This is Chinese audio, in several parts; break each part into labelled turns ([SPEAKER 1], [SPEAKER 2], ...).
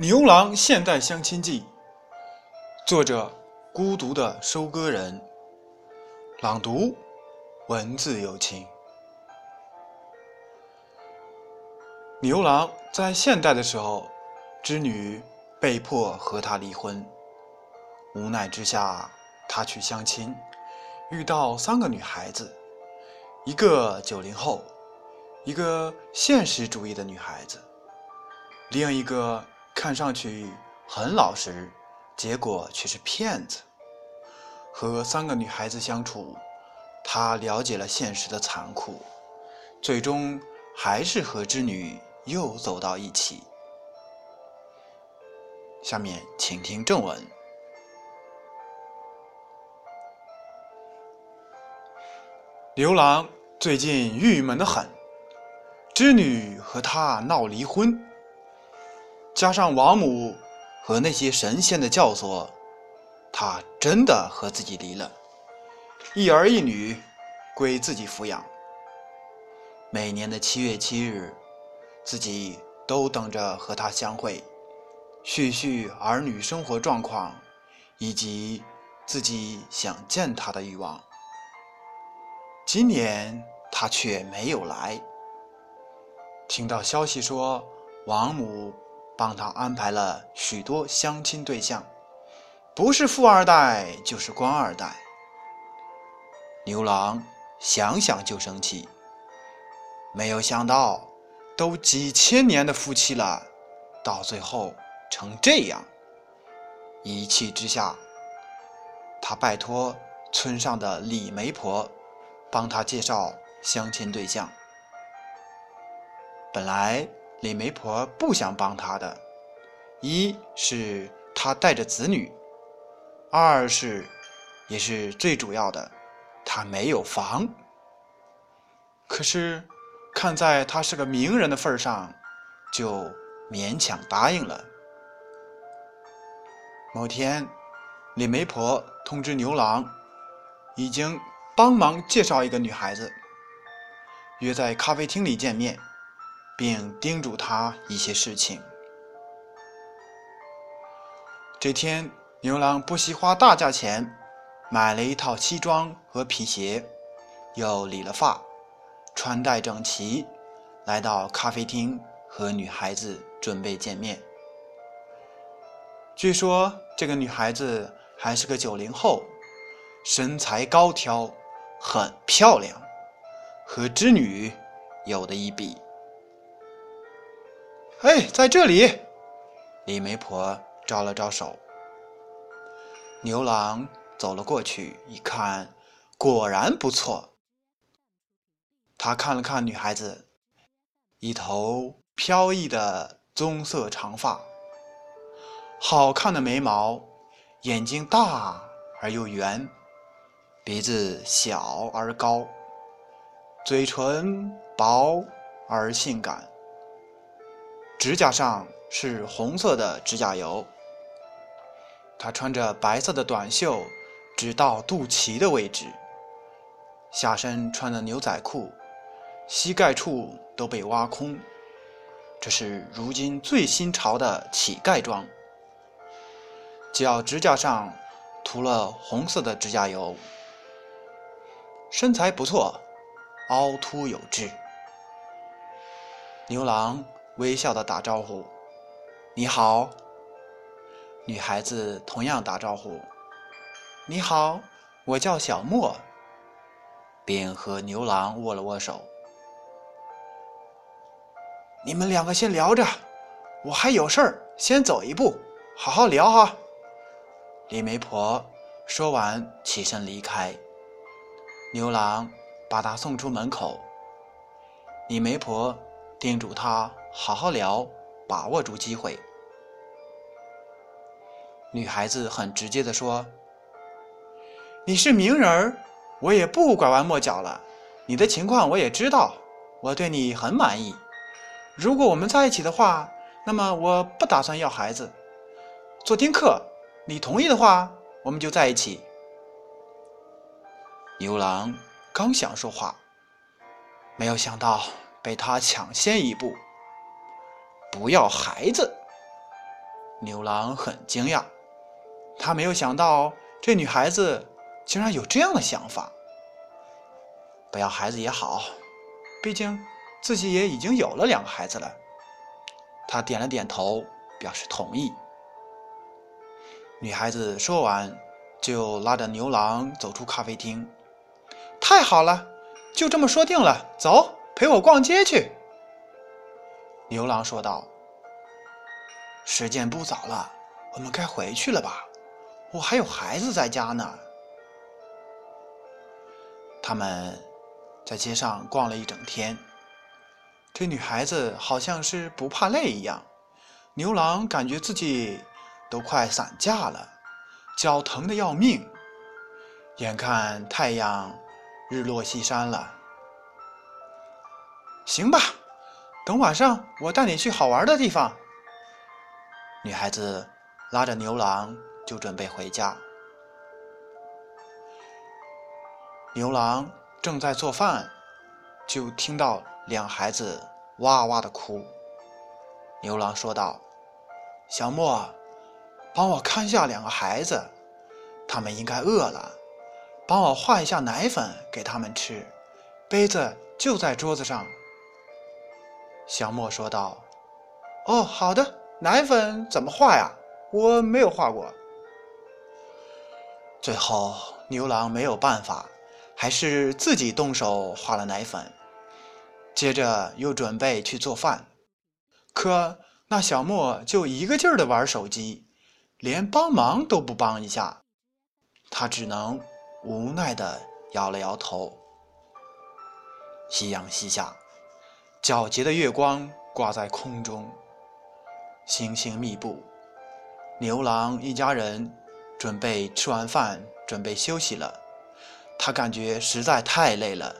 [SPEAKER 1] 牛郎现代相亲记》，作者：孤独的收割人，朗读：文字有情。牛郎在现代的时候，织女被迫和他离婚，无奈之下，他去相亲，遇到三个女孩子，一个九零后，一个现实主义的女孩子，另一个。看上去很老实，结果却是骗子。和三个女孩子相处，他了解了现实的残酷，最终还是和织女又走到一起。下面请听正文。牛郎最近郁闷的很，织女和他闹离婚。加上王母和那些神仙的教唆，他真的和自己离了，一儿一女归自己抚养。每年的七月七日，自己都等着和他相会，叙叙儿女生活状况，以及自己想见他的欲望。今年他却没有来。听到消息说王母。帮他安排了许多相亲对象，不是富二代就是官二代。牛郎想想就生气，没有想到都几千年的夫妻了，到最后成这样。一气之下，他拜托村上的李媒婆帮他介绍相亲对象。本来。李媒婆不想帮他的，一是他带着子女，二是，也是最主要的，他没有房。可是，看在他是个名人的份上，就勉强答应了。某天，李媒婆通知牛郎，已经帮忙介绍一个女孩子，约在咖啡厅里见面。并叮嘱他一些事情。这天，牛郎不惜花大价钱买了一套西装和皮鞋，又理了发，穿戴整齐，来到咖啡厅和女孩子准备见面。据说这个女孩子还是个九零后，身材高挑，很漂亮，和织女有的一比。哎，在这里，李媒婆招了招手。牛郎走了过去，一看，果然不错。他看了看女孩子，一头飘逸的棕色长发，好看的眉毛，眼睛大而又圆，鼻子小而高，嘴唇薄而性感。指甲上是红色的指甲油。她穿着白色的短袖，直到肚脐的位置，下身穿的牛仔裤，膝盖处都被挖空。这是如今最新潮的乞丐装。脚指甲上涂了红色的指甲油，身材不错，凹凸有致。牛郎。微笑的打招呼：“你好。”女孩子同样打招呼：“你好，我叫小莫。”并和牛郎握了握手。你们两个先聊着，我还有事儿，先走一步，好好聊哈。李媒婆说完，起身离开。牛郎把她送出门口。李媒婆叮嘱他。好好聊，把握住机会。女孩子很直接的说：“你是名人，我也不拐弯抹角了。你的情况我也知道，我对你很满意。如果我们在一起的话，那么我不打算要孩子，做丁克。你同意的话，我们就在一起。”牛郎刚想说话，没有想到被他抢先一步。不要孩子，牛郎很惊讶，他没有想到这女孩子竟然有这样的想法。不要孩子也好，毕竟自己也已经有了两个孩子了。他点了点头，表示同意。女孩子说完，就拉着牛郎走出咖啡厅。太好了，就这么说定了，走，陪我逛街去。牛郎说道。时间不早了，我们该回去了吧？我还有孩子在家呢。他们在街上逛了一整天，这女孩子好像是不怕累一样。牛郎感觉自己都快散架了，脚疼的要命。眼看太阳日落西山了，行吧，等晚上我带你去好玩的地方。女孩子拉着牛郎就准备回家。牛郎正在做饭，就听到两孩子哇哇的哭。牛郎说道：“小莫，帮我看下两个孩子，他们应该饿了，帮我换一下奶粉给他们吃。杯子就在桌子上。”小莫说道：“哦，好的。”奶粉怎么画呀？我没有画过。最后，牛郎没有办法，还是自己动手画了奶粉。接着又准备去做饭，可那小莫就一个劲儿的玩手机，连帮忙都不帮一下。他只能无奈的摇了摇头。夕阳西下，皎洁的月光挂在空中。星星密布，牛郎一家人准备吃完饭，准备休息了。他感觉实在太累了，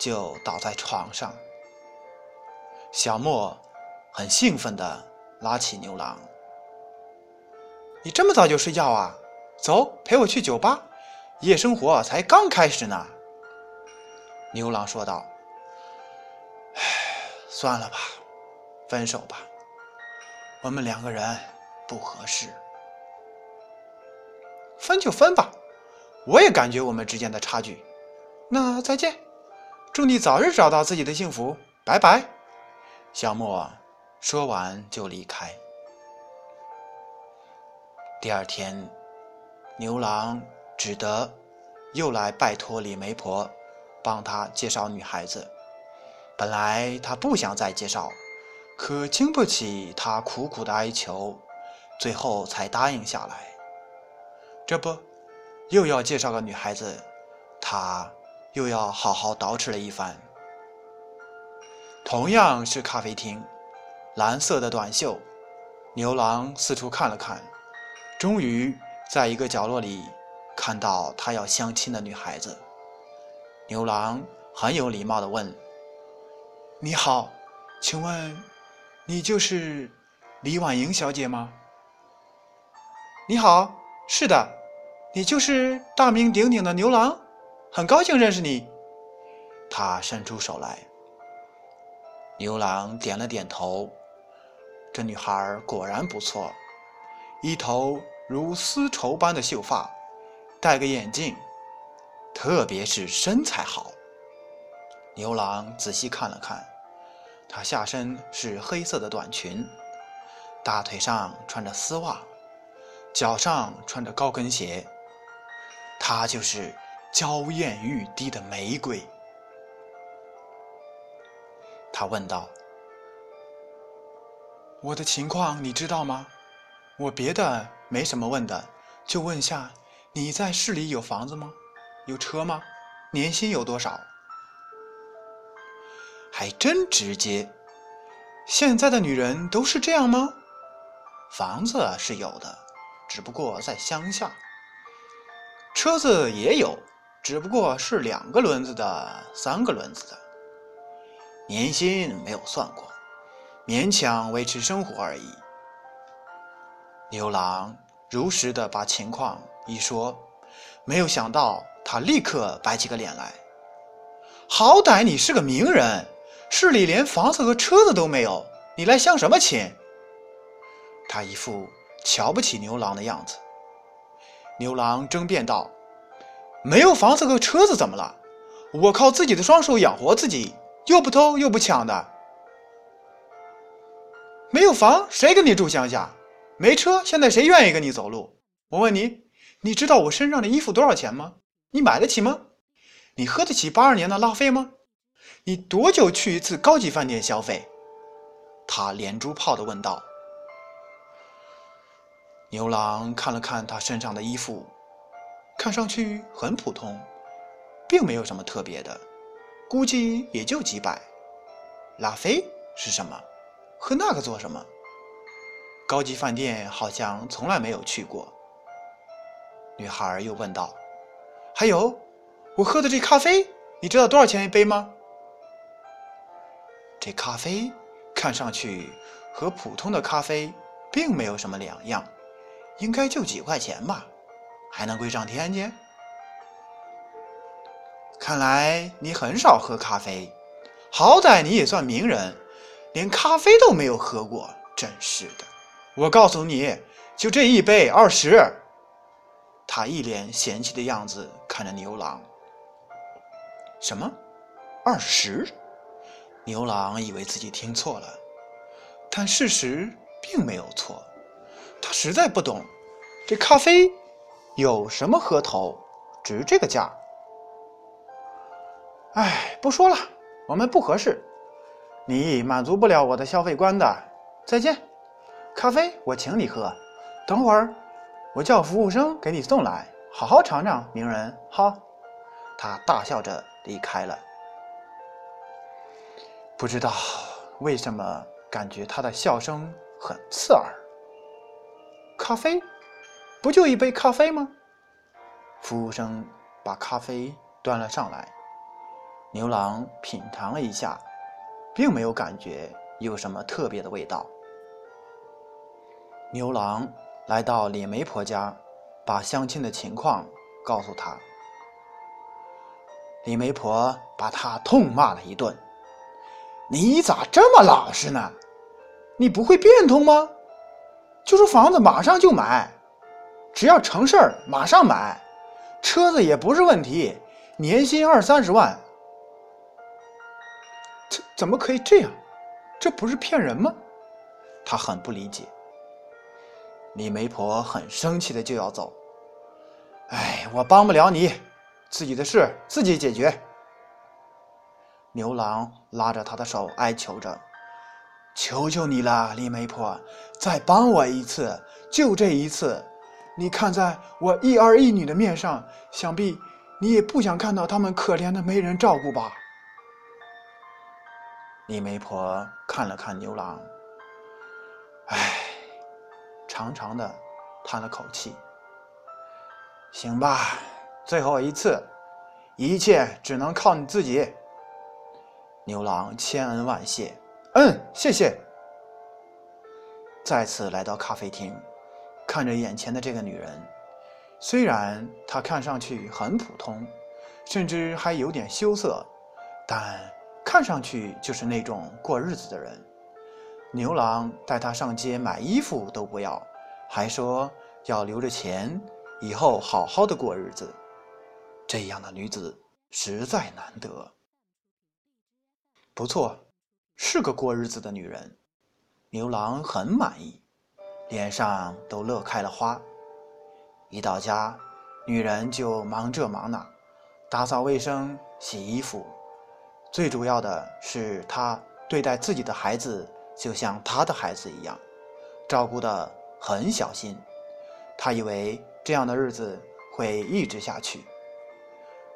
[SPEAKER 1] 就倒在床上。小莫很兴奋地拉起牛郎：“你这么早就睡觉啊？走，陪我去酒吧，夜生活才刚开始呢。”牛郎说道：“，算了吧，分手吧。”我们两个人不合适，分就分吧。我也感觉我们之间的差距。那再见，祝你早日找到自己的幸福。拜拜。小莫说完就离开。第二天，牛郎只得又来拜托李媒婆帮他介绍女孩子。本来他不想再介绍。可经不起他苦苦的哀求，最后才答应下来。这不，又要介绍个女孩子，他又要好好捯饬了一番。同样是咖啡厅，蓝色的短袖，牛郎四处看了看，终于在一个角落里看到他要相亲的女孩子。牛郎很有礼貌地问：“你好，请问？”你就是李婉莹小姐吗？你好，是的，你就是大名鼎鼎的牛郎，很高兴认识你。他伸出手来，牛郎点了点头。这女孩果然不错，一头如丝绸般的秀发，戴个眼镜，特别是身材好。牛郎仔细看了看。她下身是黑色的短裙，大腿上穿着丝袜，脚上穿着高跟鞋。她就是娇艳欲滴的玫瑰。他问道：“我的情况你知道吗？我别的没什么问的，就问下你在市里有房子吗？有车吗？年薪有多少？”还真直接，现在的女人都是这样吗？房子是有的，只不过在乡下；车子也有，只不过是两个轮子的、三个轮子的。年薪没有算过，勉强维持生活而已。牛郎如实的把情况一说，没有想到他立刻摆起个脸来。好歹你是个名人。市里连房子和车子都没有，你来相什么亲？他一副瞧不起牛郎的样子。牛郎争辩道：“没有房子和车子怎么了？我靠自己的双手养活自己，又不偷又不抢的。没有房，谁跟你住乡下？没车，现在谁愿意跟你走路？我问你，你知道我身上的衣服多少钱吗？你买得起吗？你喝得起八二年的拉菲吗？你多久去一次高级饭店消费？”他连珠炮地问道。牛郎看了看他身上的衣服，看上去很普通，并没有什么特别的，估计也就几百。拉菲是什么？喝那个做什么？高级饭店好像从来没有去过。女孩又问道：“还有，我喝的这咖啡，你知道多少钱一杯吗？”这咖啡看上去和普通的咖啡并没有什么两样。应该就几块钱吧，还能贵上天去？看来你很少喝咖啡，好歹你也算名人，连咖啡都没有喝过，真是的！我告诉你，就这一杯二十。他一脸嫌弃的样子看着牛郎。什么？二十？牛郎以为自己听错了，但事实并没有错。他实在不懂，这咖啡有什么喝头，值这个价？哎，不说了，我们不合适，你满足不了我的消费观的。再见，咖啡我请你喝，等会儿我叫服务生给你送来，好好尝尝，名人。好，他大笑着离开了。不知道为什么，感觉他的笑声很刺耳。咖啡，不就一杯咖啡吗？服务生把咖啡端了上来，牛郎品尝了一下，并没有感觉有什么特别的味道。牛郎来到李媒婆家，把相亲的情况告诉她。李媒婆把他痛骂了一顿：“你咋这么老实呢？你不会变通吗？”就说房子马上就买，只要成事儿马上买，车子也不是问题，年薪二三十万，这怎么可以这样？这不是骗人吗？他很不理解。李媒婆很生气的就要走，哎，我帮不了你，自己的事自己解决。牛郎拉着他的手哀求着。求求你了，李媒婆，再帮我一次，就这一次。你看在我一儿一女的面上，想必你也不想看到他们可怜的没人照顾吧？李媒婆看了看牛郎，唉，长长的叹了口气。行吧，最后一次，一切只能靠你自己。牛郎千恩万谢。嗯，谢谢。再次来到咖啡厅，看着眼前的这个女人，虽然她看上去很普通，甚至还有点羞涩，但看上去就是那种过日子的人。牛郎带她上街买衣服都不要，还说要留着钱，以后好好的过日子。这样的女子实在难得。不错。是个过日子的女人，牛郎很满意，脸上都乐开了花。一到家，女人就忙这忙那，打扫卫生、洗衣服。最主要的是，她对待自己的孩子就像她的孩子一样，照顾得很小心。她以为这样的日子会一直下去，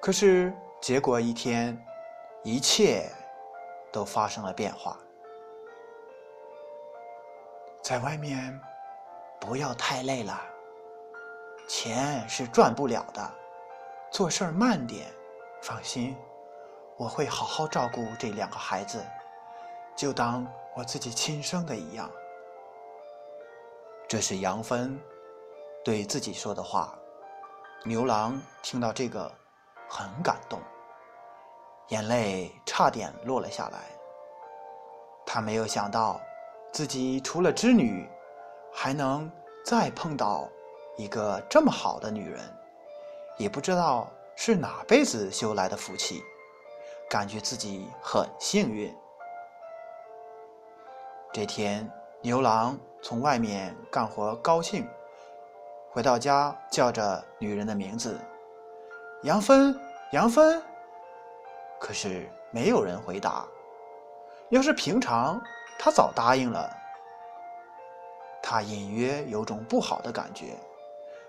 [SPEAKER 1] 可是结果一天，一切。都发生了变化。在外面不要太累了，钱是赚不了的，做事儿慢点。放心，我会好好照顾这两个孩子，就当我自己亲生的一样。这是杨芬对自己说的话。牛郎听到这个，很感动。眼泪差点落了下来。他没有想到，自己除了织女，还能再碰到一个这么好的女人，也不知道是哪辈子修来的福气，感觉自己很幸运。这天，牛郎从外面干活高兴，回到家叫着女人的名字：“杨芬，杨芬。”可是没有人回答。要是平常，他早答应了。他隐约有种不好的感觉，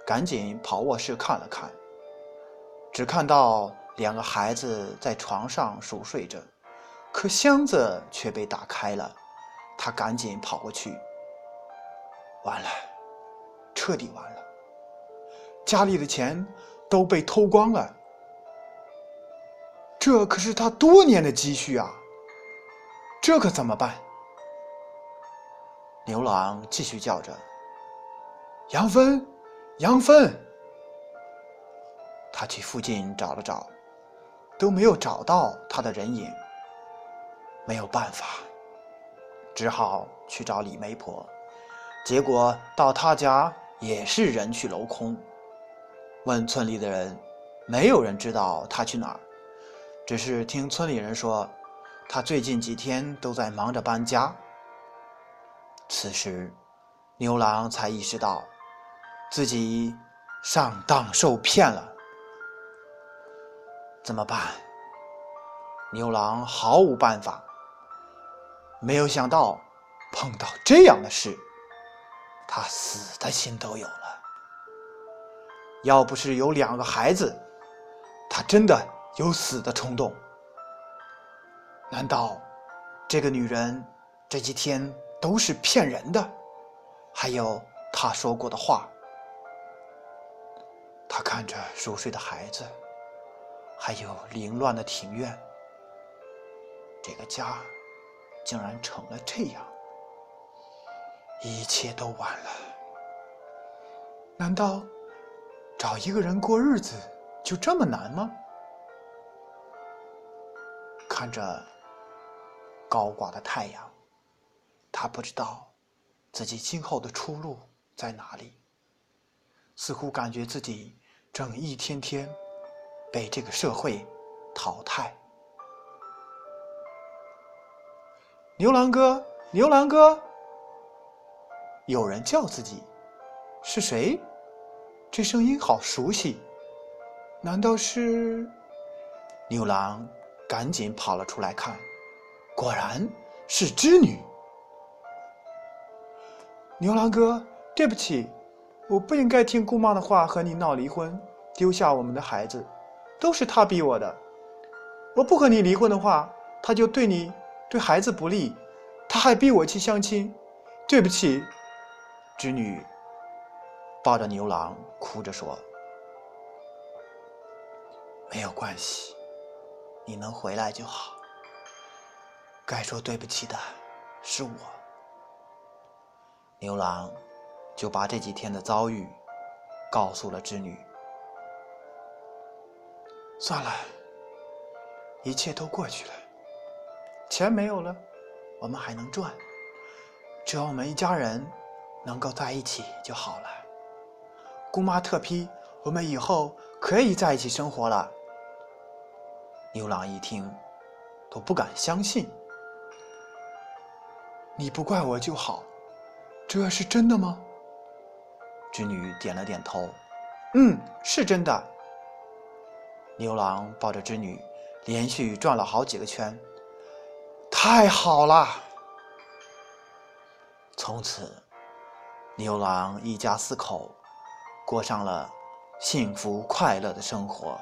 [SPEAKER 1] 赶紧跑卧室看了看，只看到两个孩子在床上熟睡着，可箱子却被打开了。他赶紧跑过去，完了，彻底完了，家里的钱都被偷光了，这可是他多年的积蓄啊，这可怎么办？牛郎继续叫着：“杨芬，杨芬！”他去附近找了找，都没有找到他的人影，没有办法。只好去找李媒婆，结果到他家也是人去楼空。问村里的人，没有人知道他去哪儿，只是听村里人说，他最近几天都在忙着搬家。此时，牛郎才意识到自己上当受骗了。怎么办？牛郎毫无办法。没有想到碰到这样的事，他死的心都有了。要不是有两个孩子，他真的有死的冲动。难道这个女人这几天都是骗人的？还有她说过的话，他看着熟睡的孩子，还有凌乱的庭院，这个家。竟然成了这样，一切都完了。难道找一个人过日子就这么难吗？看着高挂的太阳，他不知道自己今后的出路在哪里，似乎感觉自己正一天天被这个社会淘汰。牛郎哥，牛郎哥，有人叫自己，是谁？这声音好熟悉，难道是？牛郎赶紧跑了出来看，果然是织女。牛郎哥，对不起，我不应该听姑妈的话和你闹离婚，丢下我们的孩子，都是她逼我的。我不和你离婚的话，她就对你。对孩子不利，她还逼我去相亲，对不起。织女抱着牛郎哭着说：“没有关系，你能回来就好。该说对不起的是我。”牛郎就把这几天的遭遇告诉了织女。算了，一切都过去了。钱没有了，我们还能赚。只要我们一家人能够在一起就好了。姑妈特批，我们以后可以在一起生活了。牛郎一听，都不敢相信。你不怪我就好，这是真的吗？织女点了点头，嗯，是真的。牛郎抱着织女，连续转了好几个圈。太好了！从此，牛郎一家四口过上了幸福快乐的生活。